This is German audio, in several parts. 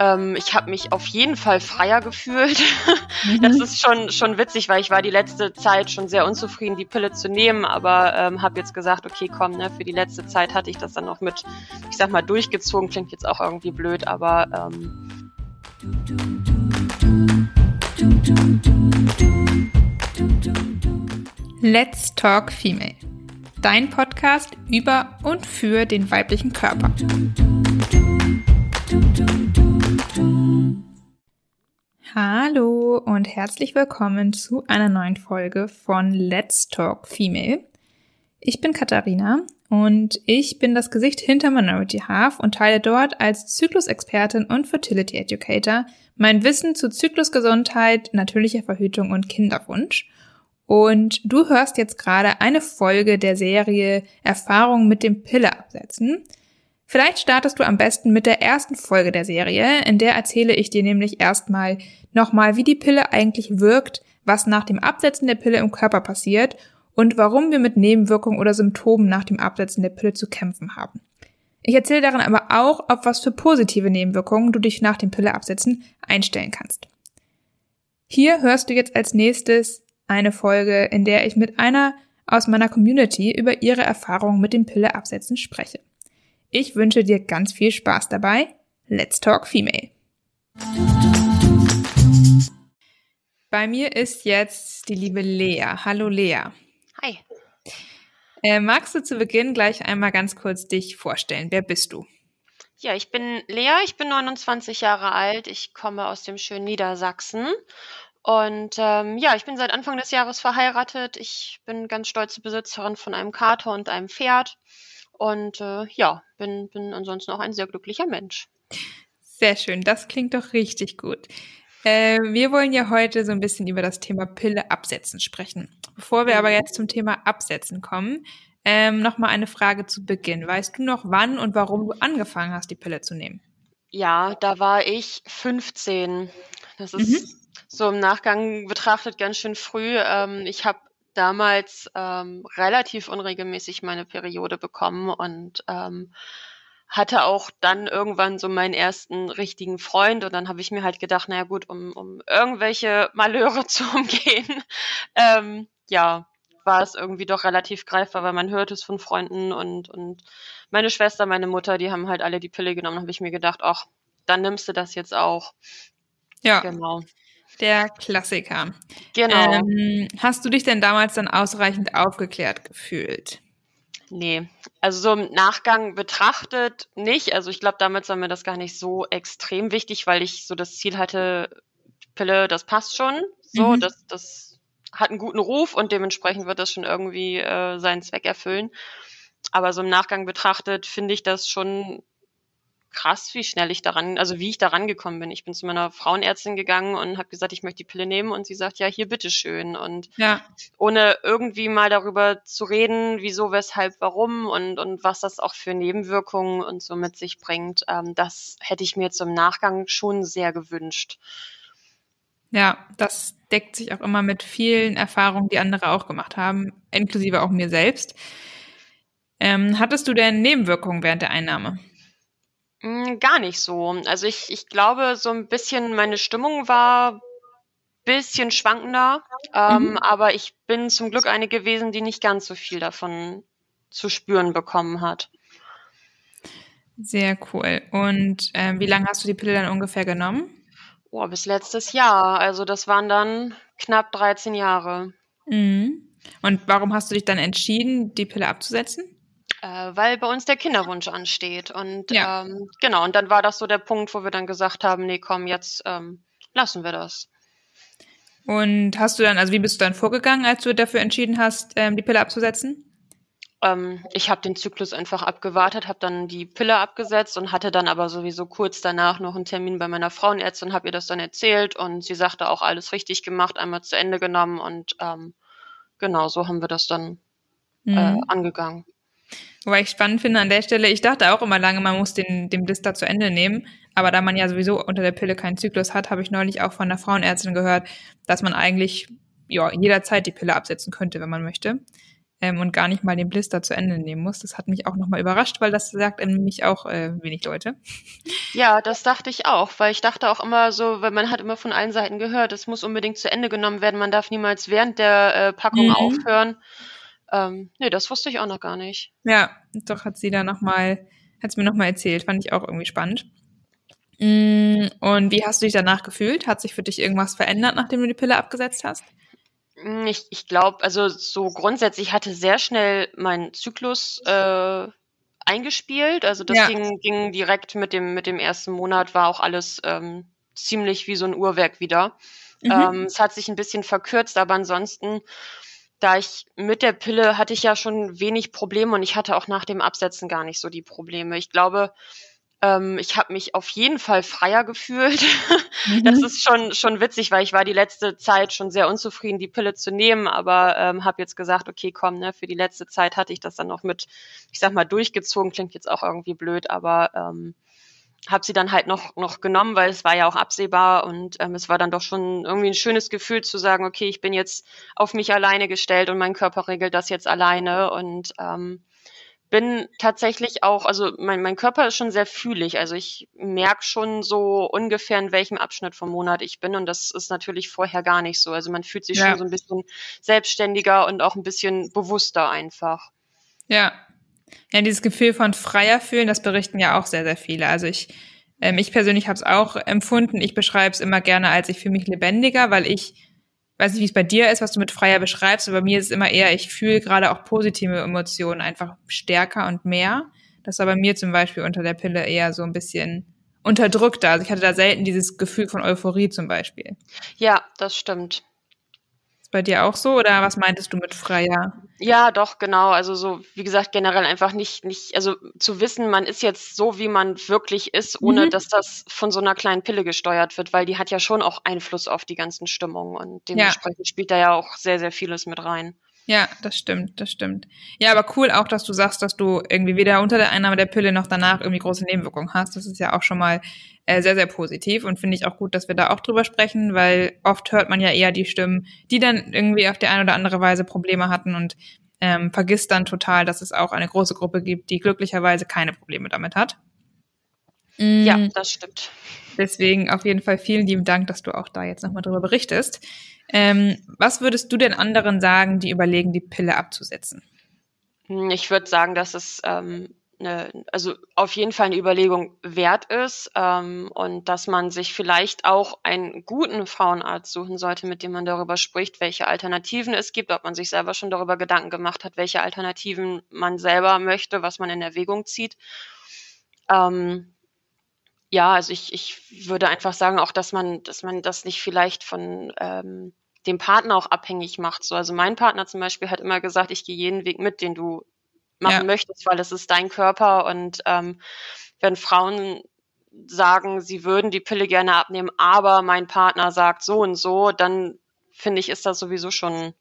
Ähm, ich habe mich auf jeden Fall freier gefühlt. das ist schon, schon witzig, weil ich war die letzte Zeit schon sehr unzufrieden, die Pille zu nehmen, aber ähm, habe jetzt gesagt, okay, komm, ne, für die letzte Zeit hatte ich das dann noch mit, ich sag mal, durchgezogen. Klingt jetzt auch irgendwie blöd, aber ähm, Let's Talk Female. Dein Podcast über und für den weiblichen Körper. Hallo und herzlich willkommen zu einer neuen Folge von Let's Talk Female. Ich bin Katharina und ich bin das Gesicht hinter Minority Half und teile dort als Zyklusexpertin und Fertility Educator mein Wissen zu Zyklusgesundheit, natürlicher Verhütung und Kinderwunsch. Und du hörst jetzt gerade eine Folge der Serie Erfahrung mit dem Pille absetzen. Vielleicht startest du am besten mit der ersten Folge der Serie, in der erzähle ich dir nämlich erstmal nochmal, wie die Pille eigentlich wirkt, was nach dem Absetzen der Pille im Körper passiert und warum wir mit Nebenwirkungen oder Symptomen nach dem Absetzen der Pille zu kämpfen haben. Ich erzähle darin aber auch, auf was für positive Nebenwirkungen du dich nach dem Pilleabsetzen einstellen kannst. Hier hörst du jetzt als nächstes eine Folge, in der ich mit einer aus meiner Community über ihre Erfahrungen mit dem Pilleabsetzen spreche. Ich wünsche dir ganz viel Spaß dabei. Let's Talk Female. Bei mir ist jetzt die liebe Lea. Hallo Lea. hi. Äh, magst du zu Beginn gleich einmal ganz kurz dich vorstellen? Wer bist du? Ja, ich bin Lea, ich bin 29 Jahre alt, ich komme aus dem schönen Niedersachsen und ähm, ja, ich bin seit Anfang des Jahres verheiratet. Ich bin ganz stolze Besitzerin von einem Kater und einem Pferd und äh, ja, bin, bin ansonsten auch ein sehr glücklicher Mensch. Sehr schön, das klingt doch richtig gut. Äh, wir wollen ja heute so ein bisschen über das Thema Pille absetzen sprechen. Bevor wir aber mhm. jetzt zum Thema Absetzen kommen, ähm, nochmal eine Frage zu Beginn. Weißt du noch, wann und warum du angefangen hast, die Pille zu nehmen? Ja, da war ich 15. Das ist mhm. So im Nachgang betrachtet ganz schön früh. Ähm, ich habe damals ähm, relativ unregelmäßig meine Periode bekommen und ähm, hatte auch dann irgendwann so meinen ersten richtigen Freund und dann habe ich mir halt gedacht, naja gut, um, um irgendwelche Malheure zu umgehen, ähm, ja, war es irgendwie doch relativ greifbar, weil man hört es von Freunden und, und meine Schwester, meine Mutter, die haben halt alle die Pille genommen, habe ich mir gedacht, ach, dann nimmst du das jetzt auch. Ja. Genau. Der Klassiker. Genau. Ähm, hast du dich denn damals dann ausreichend aufgeklärt gefühlt? Nee, also so im Nachgang betrachtet nicht. Also ich glaube, damals war mir das gar nicht so extrem wichtig, weil ich so das Ziel hatte, Pille, das passt schon. So, mhm. das, das hat einen guten Ruf und dementsprechend wird das schon irgendwie äh, seinen Zweck erfüllen. Aber so im Nachgang betrachtet finde ich das schon krass, wie schnell ich daran, also wie ich daran gekommen bin. Ich bin zu meiner Frauenärztin gegangen und habe gesagt, ich möchte die Pille nehmen und sie sagt, ja, hier bitteschön. Und ja. ohne irgendwie mal darüber zu reden, wieso, weshalb, warum und, und was das auch für Nebenwirkungen und so mit sich bringt, ähm, das hätte ich mir jetzt im Nachgang schon sehr gewünscht. Ja, das deckt sich auch immer mit vielen Erfahrungen, die andere auch gemacht haben, inklusive auch mir selbst. Ähm, hattest du denn Nebenwirkungen während der Einnahme? Hm, gar nicht so. Also ich ich glaube, so ein bisschen meine Stimmung war bisschen schwankender, ähm, Mhm. aber ich bin zum Glück eine gewesen, die nicht ganz so viel davon zu spüren bekommen hat. Sehr cool. Und, ähm, wie lange hast du die Pille dann ungefähr genommen? Oh, bis letztes Jahr. Also, das waren dann knapp 13 Jahre. Mhm. Und warum hast du dich dann entschieden, die Pille abzusetzen? Äh, weil bei uns der Kinderwunsch ansteht. Und ja. ähm, genau, und dann war das so der Punkt, wo wir dann gesagt haben, nee, komm, jetzt ähm, lassen wir das. Und hast du dann, also wie bist du dann vorgegangen, als du dafür entschieden hast, ähm, die Pille abzusetzen? Ähm, ich habe den Zyklus einfach abgewartet, habe dann die Pille abgesetzt und hatte dann aber sowieso kurz danach noch einen Termin bei meiner Frauenärztin, habe ihr das dann erzählt und sie sagte auch alles richtig gemacht, einmal zu Ende genommen und ähm, genau so haben wir das dann äh, mhm. äh, angegangen. Wobei ich spannend finde an der Stelle, ich dachte auch immer lange, man muss den, den Blister zu Ende nehmen. Aber da man ja sowieso unter der Pille keinen Zyklus hat, habe ich neulich auch von einer Frauenärztin gehört, dass man eigentlich ja, jederzeit die Pille absetzen könnte, wenn man möchte. ähm, und gar nicht mal den Blister zu Ende nehmen muss. Das hat mich auch nochmal überrascht, weil das sagt nämlich auch äh, wenig Leute. Ja, das dachte ich auch, weil ich dachte auch immer so, weil man hat immer von allen Seiten gehört, es muss unbedingt zu Ende genommen werden, man darf niemals während der äh, Packung mhm. aufhören. Ähm, nee, das wusste ich auch noch gar nicht. Ja, doch hat sie da nochmal, hat es mir nochmal erzählt, fand ich auch irgendwie spannend. Mm, und wie hast du dich danach gefühlt? Hat sich für dich irgendwas verändert, nachdem du die Pille abgesetzt hast? Hm, ich, ich glaube, also so grundsätzlich hatte sehr schnell mein Zyklus äh, eingespielt. Also das ja. ging, ging direkt mit dem, mit dem ersten Monat, war auch alles ähm, ziemlich wie so ein Uhrwerk wieder. Mhm. Ähm, es hat sich ein bisschen verkürzt, aber ansonsten, da ich mit der Pille hatte ich ja schon wenig Probleme und ich hatte auch nach dem Absetzen gar nicht so die Probleme. Ich glaube, ähm, ich habe mich auf jeden Fall freier gefühlt. Mhm. Das ist schon, schon witzig, weil ich war die letzte Zeit schon sehr unzufrieden, die Pille zu nehmen, aber ähm, habe jetzt gesagt, okay, komm, ne, für die letzte Zeit hatte ich das dann noch mit, ich sag mal, durchgezogen, klingt jetzt auch irgendwie blöd, aber ähm, habe sie dann halt noch, noch genommen, weil es war ja auch absehbar und ähm, es war dann doch schon irgendwie ein schönes Gefühl zu sagen, okay, ich bin jetzt auf mich alleine gestellt und mein Körper regelt das jetzt alleine und ähm, bin tatsächlich auch, also mein, mein Körper ist schon sehr fühlig. Also ich merke schon so ungefähr, in welchem Abschnitt vom Monat ich bin. Und das ist natürlich vorher gar nicht so. Also man fühlt sich ja. schon so ein bisschen selbstständiger und auch ein bisschen bewusster einfach. Ja. Ja, dieses Gefühl von freier fühlen, das berichten ja auch sehr, sehr viele. Also ich, ähm, ich persönlich habe es auch empfunden. Ich beschreibe es immer gerne als ich fühle mich lebendiger, weil ich weiß nicht, wie es bei dir ist, was du mit Freier beschreibst, aber bei mir ist es immer eher, ich fühle gerade auch positive Emotionen einfach stärker und mehr. Das war bei mir zum Beispiel unter der Pille eher so ein bisschen unterdrückter. Also ich hatte da selten dieses Gefühl von Euphorie zum Beispiel. Ja, das stimmt bei dir auch so oder was meintest du mit freier? Ja, doch, genau. Also so, wie gesagt, generell einfach nicht, nicht, also zu wissen, man ist jetzt so, wie man wirklich ist, ohne mhm. dass das von so einer kleinen Pille gesteuert wird, weil die hat ja schon auch Einfluss auf die ganzen Stimmungen und dementsprechend ja. spielt da ja auch sehr, sehr vieles mit rein. Ja, das stimmt, das stimmt. Ja, aber cool auch, dass du sagst, dass du irgendwie weder unter der Einnahme der Pille noch danach irgendwie große Nebenwirkungen hast. Das ist ja auch schon mal äh, sehr, sehr positiv und finde ich auch gut, dass wir da auch drüber sprechen, weil oft hört man ja eher die Stimmen, die dann irgendwie auf die eine oder andere Weise Probleme hatten und ähm, vergisst dann total, dass es auch eine große Gruppe gibt, die glücklicherweise keine Probleme damit hat. Mm. Ja, das stimmt. Deswegen auf jeden Fall vielen lieben Dank, dass du auch da jetzt nochmal drüber berichtest. Ähm, was würdest du den anderen sagen, die überlegen, die Pille abzusetzen? Hm, ich würde sagen, dass es ähm, ne, also auf jeden Fall eine Überlegung wert ist ähm, und dass man sich vielleicht auch einen guten Frauenarzt suchen sollte, mit dem man darüber spricht, welche Alternativen es gibt, ob man sich selber schon darüber Gedanken gemacht hat, welche Alternativen man selber möchte, was man in Erwägung zieht. Ähm, ja, also ich, ich würde einfach sagen, auch dass man, dass man das nicht vielleicht von ähm, dem Partner auch abhängig macht. So, also mein Partner zum Beispiel hat immer gesagt, ich gehe jeden Weg mit, den du machen ja. möchtest, weil es ist dein Körper und ähm, wenn Frauen sagen, sie würden die Pille gerne abnehmen, aber mein Partner sagt so und so, dann finde ich, ist das sowieso schon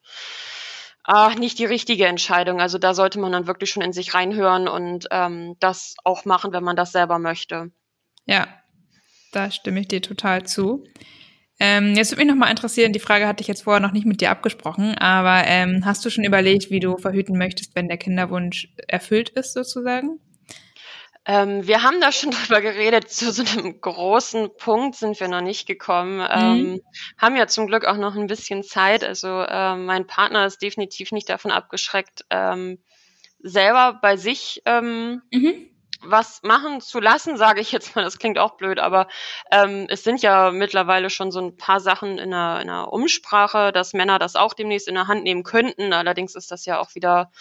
äh, nicht die richtige Entscheidung. Also da sollte man dann wirklich schon in sich reinhören und ähm, das auch machen, wenn man das selber möchte. Ja, da stimme ich dir total zu. Ähm, jetzt würde mich nochmal interessieren, die Frage hatte ich jetzt vorher noch nicht mit dir abgesprochen, aber ähm, hast du schon überlegt, wie du verhüten möchtest, wenn der Kinderwunsch erfüllt ist, sozusagen? Ähm, wir haben da schon drüber geredet. Zu so einem großen Punkt sind wir noch nicht gekommen. Ähm, mhm. haben ja zum Glück auch noch ein bisschen Zeit. Also äh, mein Partner ist definitiv nicht davon abgeschreckt, ähm, selber bei sich ähm, mhm was machen zu lassen, sage ich jetzt mal, das klingt auch blöd, aber ähm, es sind ja mittlerweile schon so ein paar Sachen in einer, in einer Umsprache, dass Männer das auch demnächst in der Hand nehmen könnten. Allerdings ist das ja auch wieder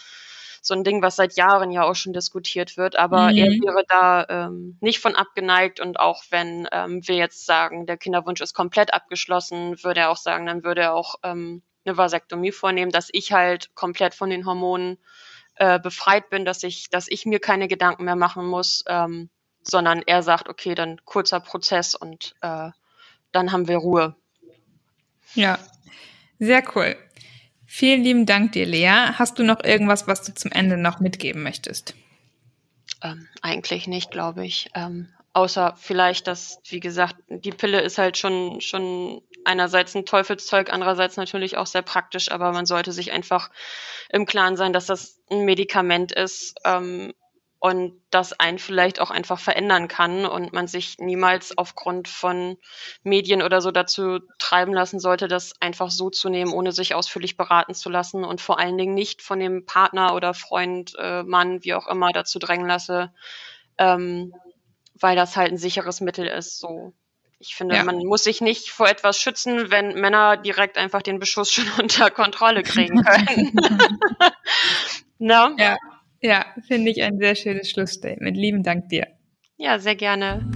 so ein Ding, was seit Jahren ja auch schon diskutiert wird. Aber mhm. er wäre da ähm, nicht von abgeneigt und auch wenn ähm, wir jetzt sagen, der Kinderwunsch ist komplett abgeschlossen, würde er auch sagen, dann würde er auch ähm, eine Vasektomie vornehmen, dass ich halt komplett von den Hormonen äh, befreit bin, dass ich, dass ich mir keine Gedanken mehr machen muss, ähm, sondern er sagt, okay, dann kurzer Prozess und äh, dann haben wir Ruhe. Ja, sehr cool. Vielen lieben Dank dir, Lea. Hast du noch irgendwas, was du zum Ende noch mitgeben möchtest? Ähm, eigentlich nicht, glaube ich. Ähm, außer vielleicht, dass, wie gesagt, die Pille ist halt schon, schon einerseits ein Teufelszeug, andererseits natürlich auch sehr praktisch, aber man sollte sich einfach im Klaren sein, dass das ein Medikament ist ähm, und das einen vielleicht auch einfach verändern kann und man sich niemals aufgrund von Medien oder so dazu treiben lassen sollte, das einfach so zu nehmen, ohne sich ausführlich beraten zu lassen und vor allen Dingen nicht von dem Partner oder Freund, äh, Mann, wie auch immer, dazu drängen lasse, ähm, weil das halt ein sicheres Mittel ist. So, ich finde, ja. man muss sich nicht vor etwas schützen, wenn Männer direkt einfach den Beschuss schon unter Kontrolle kriegen können. no? Ja, ja, finde ich ein sehr schönes Schlussstatement. Lieben Dank dir. Ja, sehr gerne.